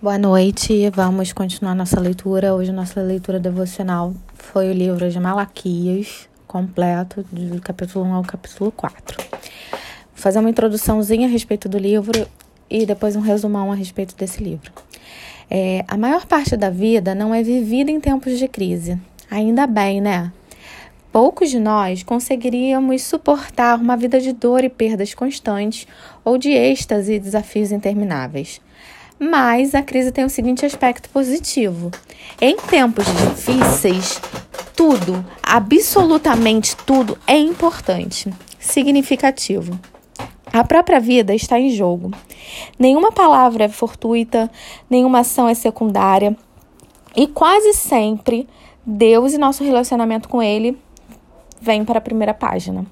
Boa noite, vamos continuar nossa leitura. Hoje, nossa leitura devocional foi o livro de Malaquias, completo, do capítulo 1 ao capítulo 4. Vou fazer uma introduçãozinha a respeito do livro e depois um resumão a respeito desse livro. É, a maior parte da vida não é vivida em tempos de crise. Ainda bem, né? Poucos de nós conseguiríamos suportar uma vida de dor e perdas constantes ou de êxtase e desafios intermináveis. Mas a crise tem o seguinte aspecto positivo: em tempos difíceis, tudo, absolutamente tudo, é importante, significativo. A própria vida está em jogo. Nenhuma palavra é fortuita, nenhuma ação é secundária. E quase sempre, Deus e nosso relacionamento com Ele vem para a primeira página.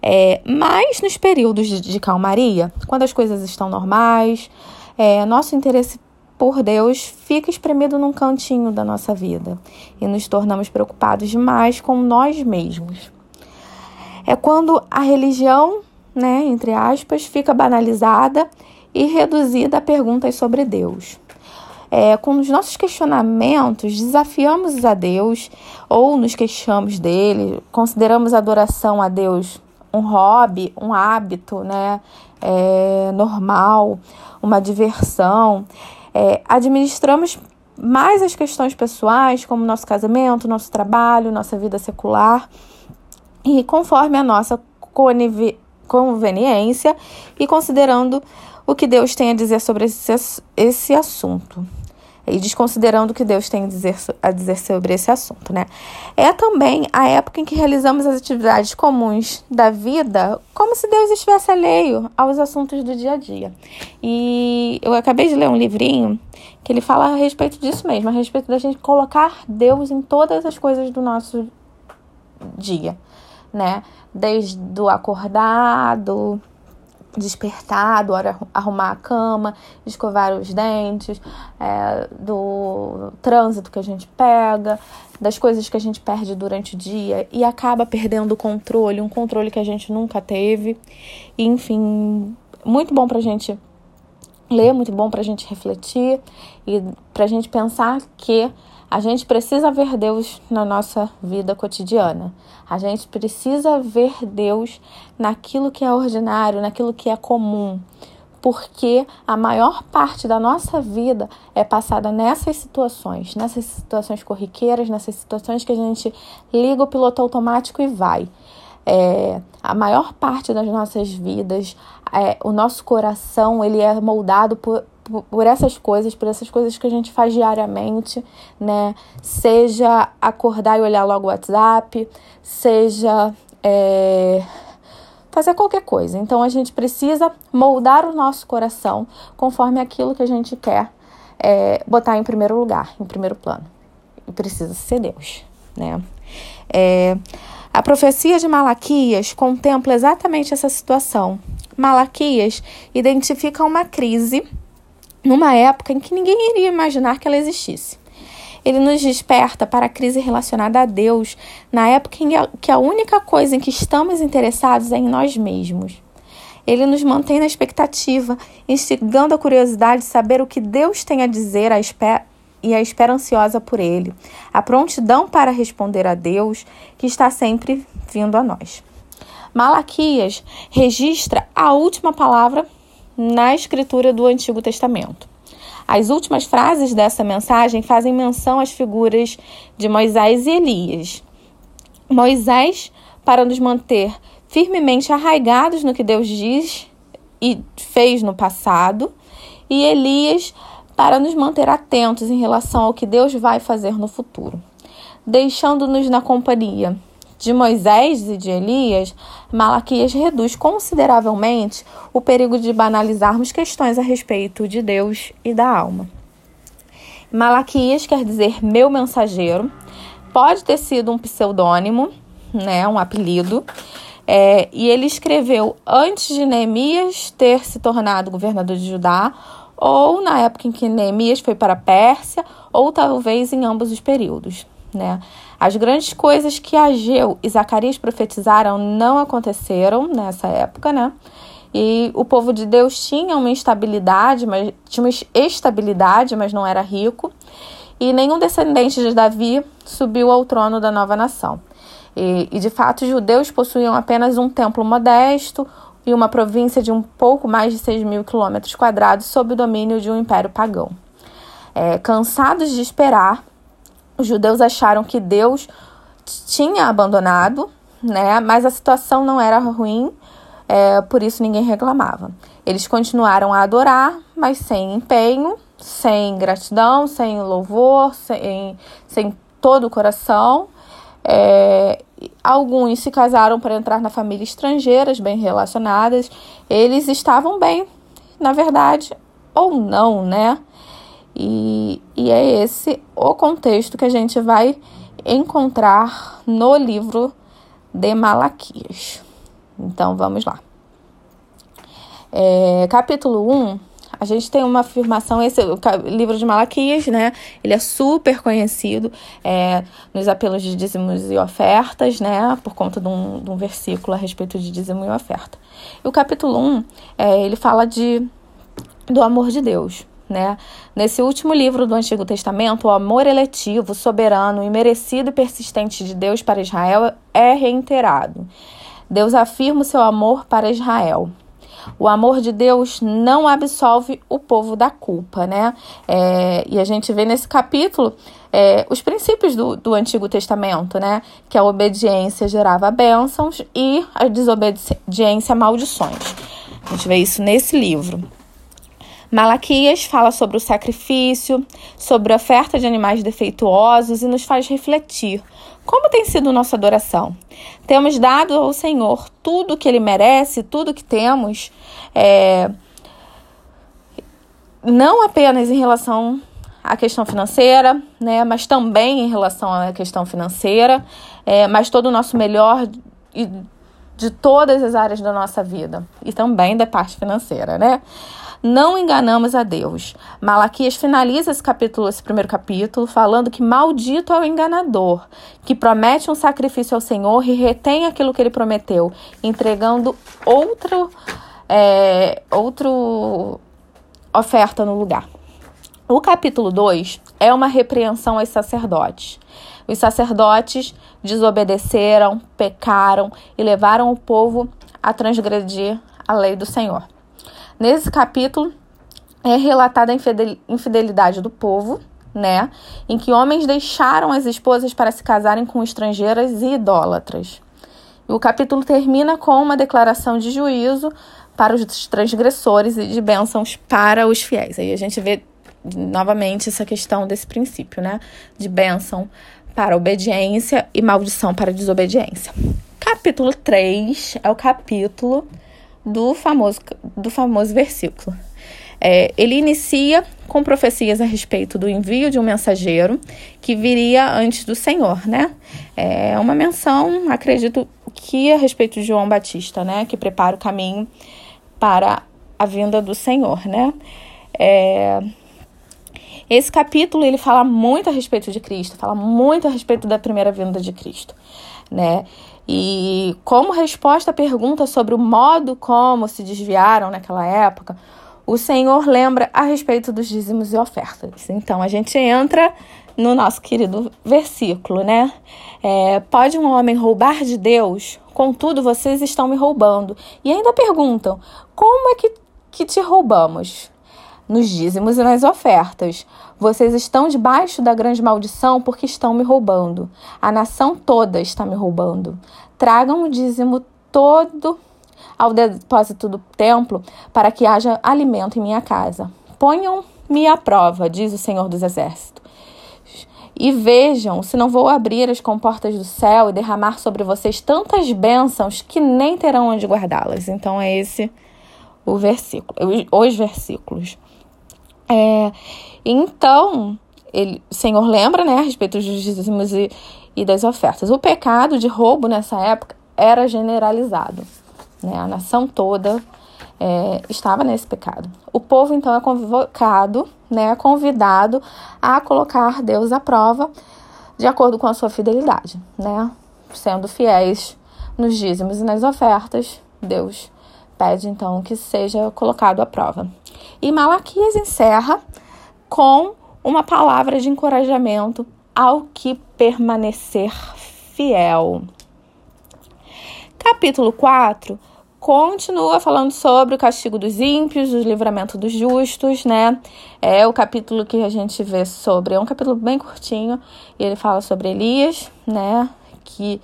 É, mas nos períodos de, de calmaria, quando as coisas estão normais, é, nosso interesse por Deus fica espremido num cantinho da nossa vida e nos tornamos preocupados demais com nós mesmos. É quando a religião, né, entre aspas, fica banalizada e reduzida a perguntas sobre Deus. É, com os nossos questionamentos, desafiamos a Deus ou nos queixamos dele, consideramos a adoração a Deus um hobby, um hábito, né? É, normal, uma diversão. É, administramos mais as questões pessoais, como nosso casamento, nosso trabalho, nossa vida secular, e conforme a nossa conveniência e considerando o que Deus tem a dizer sobre esse, esse assunto e desconsiderando o que Deus tem a dizer, a dizer sobre esse assunto, né? É também a época em que realizamos as atividades comuns da vida como se Deus estivesse alheio aos assuntos do dia a dia. E eu acabei de ler um livrinho que ele fala a respeito disso mesmo, a respeito da gente colocar Deus em todas as coisas do nosso dia, né? Desde o acordado, despertar, hora arrumar a cama, escovar os dentes, é, do trânsito que a gente pega, das coisas que a gente perde durante o dia e acaba perdendo o controle, um controle que a gente nunca teve. E, enfim, muito bom pra gente ler, muito bom pra gente refletir e pra gente pensar que a gente precisa ver Deus na nossa vida cotidiana. A gente precisa ver Deus naquilo que é ordinário, naquilo que é comum. Porque a maior parte da nossa vida é passada nessas situações, nessas situações corriqueiras, nessas situações que a gente liga o piloto automático e vai. É, a maior parte das nossas vidas, é, o nosso coração ele é moldado por, por essas coisas, por essas coisas que a gente faz diariamente, né? Seja acordar e olhar logo o WhatsApp, seja é, fazer qualquer coisa. Então a gente precisa moldar o nosso coração conforme aquilo que a gente quer é, botar em primeiro lugar, em primeiro plano. E precisa ser Deus, né? É, a profecia de Malaquias contempla exatamente essa situação. Malaquias identifica uma crise numa época em que ninguém iria imaginar que ela existisse. Ele nos desperta para a crise relacionada a Deus na época em que a única coisa em que estamos interessados é em nós mesmos. Ele nos mantém na expectativa, instigando a curiosidade de saber o que Deus tem a dizer a e a espera ansiosa por Ele, a prontidão para responder a Deus que está sempre vindo a nós. Malaquias registra a última palavra na escritura do Antigo Testamento. As últimas frases dessa mensagem fazem menção às figuras de Moisés e Elias. Moisés, para nos manter firmemente arraigados no que Deus diz e fez no passado, e Elias, para nos manter atentos em relação ao que Deus vai fazer no futuro, deixando-nos na companhia de Moisés e de Elias, Malaquias reduz consideravelmente o perigo de banalizarmos questões a respeito de Deus e da alma. Malaquias quer dizer meu mensageiro, pode ter sido um pseudônimo, né, um apelido, é, e ele escreveu antes de Neemias ter se tornado governador de Judá, ou na época em que Neemias foi para a Pérsia, ou talvez em ambos os períodos. Né? As grandes coisas que Ageu e Zacarias profetizaram não aconteceram nessa época, né? E o povo de Deus tinha uma instabilidade, mas tinha uma estabilidade, mas não era rico. E nenhum descendente de Davi subiu ao trono da nova nação. E, e de fato, os judeus possuíam apenas um templo modesto e uma província de um pouco mais de 6 mil quilômetros quadrados sob o domínio de um império pagão. É, cansados de esperar, os judeus acharam que Deus tinha abandonado, né? Mas a situação não era ruim, é, por isso ninguém reclamava. Eles continuaram a adorar, mas sem empenho, sem gratidão, sem louvor, sem, sem todo o coração. É, alguns se casaram para entrar na família estrangeiras, bem relacionadas. Eles estavam bem, na verdade, ou não, né? E, e é esse o contexto que a gente vai encontrar no livro de Malaquias. Então vamos lá. É, capítulo 1, a gente tem uma afirmação, esse o livro de Malaquias, né? Ele é super conhecido é, nos apelos de dízimos e ofertas, né? Por conta de um, de um versículo a respeito de dízimo e oferta. E o capítulo 1, é, ele fala de, do amor de Deus. Né? Nesse último livro do Antigo Testamento, o amor eletivo, soberano, imerecido e persistente de Deus para Israel é reiterado. Deus afirma o seu amor para Israel. O amor de Deus não absolve o povo da culpa, né? É, e a gente vê nesse capítulo é, os princípios do, do Antigo Testamento, né? Que a obediência gerava bênçãos e a desobediência maldições. A gente vê isso nesse livro. Malaquias fala sobre o sacrifício, sobre a oferta de animais defeituosos e nos faz refletir. Como tem sido nossa adoração? Temos dado ao Senhor tudo o que Ele merece, tudo que temos, é, não apenas em relação à questão financeira, né, mas também em relação à questão financeira, é, mas todo o nosso melhor de todas as áreas da nossa vida e também da parte financeira, né? Não enganamos a Deus. Malaquias finaliza esse capítulo, esse primeiro capítulo, falando que maldito é o enganador, que promete um sacrifício ao Senhor e retém aquilo que ele prometeu, entregando outro, é, outro oferta no lugar. O capítulo 2 é uma repreensão aos sacerdotes. Os sacerdotes desobedeceram, pecaram e levaram o povo a transgredir a lei do Senhor. Nesse capítulo é relatada a infidelidade do povo, né? Em que homens deixaram as esposas para se casarem com estrangeiras e idólatras. O capítulo termina com uma declaração de juízo para os transgressores e de bênçãos para os fiéis. Aí a gente vê novamente essa questão desse princípio, né? De bênção para obediência e maldição para desobediência. Capítulo 3 é o capítulo do famoso, do famoso versículo. É, ele inicia com profecias a respeito do envio de um mensageiro que viria antes do Senhor, né? É uma menção, acredito que a respeito de João Batista, né? Que prepara o caminho para a vinda do Senhor, né? É, esse capítulo ele fala muito a respeito de Cristo, fala muito a respeito da primeira vinda de Cristo, né? E como resposta à pergunta sobre o modo como se desviaram naquela época, o Senhor lembra a respeito dos dízimos e ofertas. Então a gente entra no nosso querido versículo, né? É, pode um homem roubar de Deus? Contudo, vocês estão me roubando. E ainda perguntam: como é que, que te roubamos? Nos dízimos e nas ofertas. Vocês estão debaixo da grande maldição porque estão me roubando. A nação toda está me roubando. Tragam o dízimo todo ao depósito do templo para que haja alimento em minha casa. Ponham-me à prova, diz o Senhor dos Exércitos. E vejam se não vou abrir as comportas do céu e derramar sobre vocês tantas bênçãos que nem terão onde guardá-las. Então é esse o versículo, os versículos. É, então, ele, o Senhor lembra, né, a respeito dos dízimos e, e das ofertas. O pecado de roubo nessa época era generalizado. Né? A nação toda é, estava nesse pecado. O povo, então, é convocado, né, convidado a colocar Deus à prova de acordo com a sua fidelidade, né? Sendo fiéis nos dízimos e nas ofertas, Deus pede então que seja colocado à prova. E Malaquias encerra com uma palavra de encorajamento ao que permanecer fiel. Capítulo 4 continua falando sobre o castigo dos ímpios, o livramento dos justos, né? É o capítulo que a gente vê sobre, é um capítulo bem curtinho, e ele fala sobre Elias, né? Que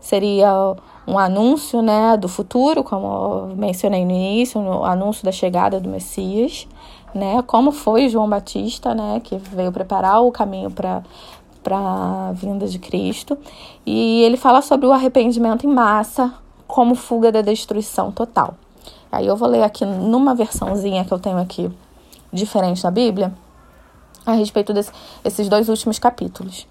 seria um anúncio, né, do futuro, como mencionei no início, o anúncio da chegada do Messias, né? Como foi João Batista, né, que veio preparar o caminho para a vinda de Cristo. E ele fala sobre o arrependimento em massa, como fuga da destruição total. Aí eu vou ler aqui numa versãozinha que eu tenho aqui, diferente da Bíblia, a respeito desses dois últimos capítulos.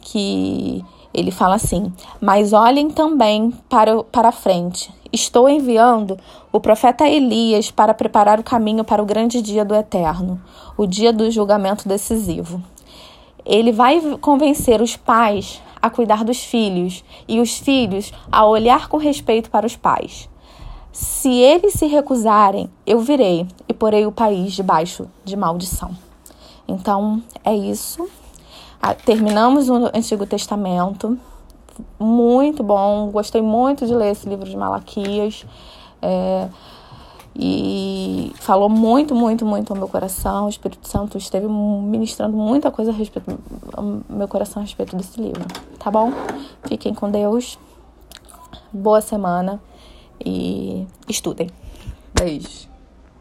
Que ele fala assim: Mas olhem também para, para frente. Estou enviando o profeta Elias para preparar o caminho para o grande dia do eterno, o dia do julgamento decisivo. Ele vai convencer os pais a cuidar dos filhos e os filhos a olhar com respeito para os pais. Se eles se recusarem, eu virei e porei o país debaixo de maldição. Então, é isso. Ah, terminamos o Antigo Testamento. Muito bom. Gostei muito de ler esse livro de Malaquias. É, e falou muito, muito, muito ao meu coração. O Espírito Santo esteve ministrando muita coisa a respeito ao meu coração a respeito desse livro, tá bom? Fiquem com Deus. Boa semana e estudem. Beijo.